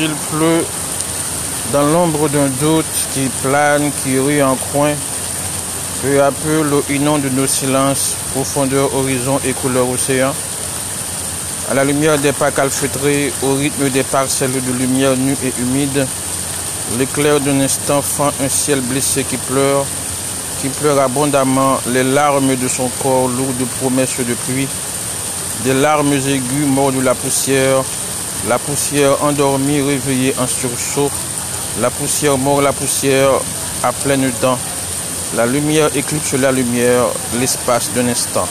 Il pleut dans l'ombre d'un doute qui plane, qui rit en coin. Peu à peu, l'eau inonde nos silences, profondeur, horizon et couleur océan. À la lumière des pas calfeutrés, au rythme des parcelles de lumière nue et humide, l'éclair d'un instant fend un ciel blessé qui pleure, qui pleure abondamment les larmes de son corps lourd de promesses de pluie, des larmes aiguës mortes de la poussière, la poussière endormie réveillée en sursaut, la poussière mord la poussière à plein temps, la lumière éclipse la lumière, l'espace d'un instant.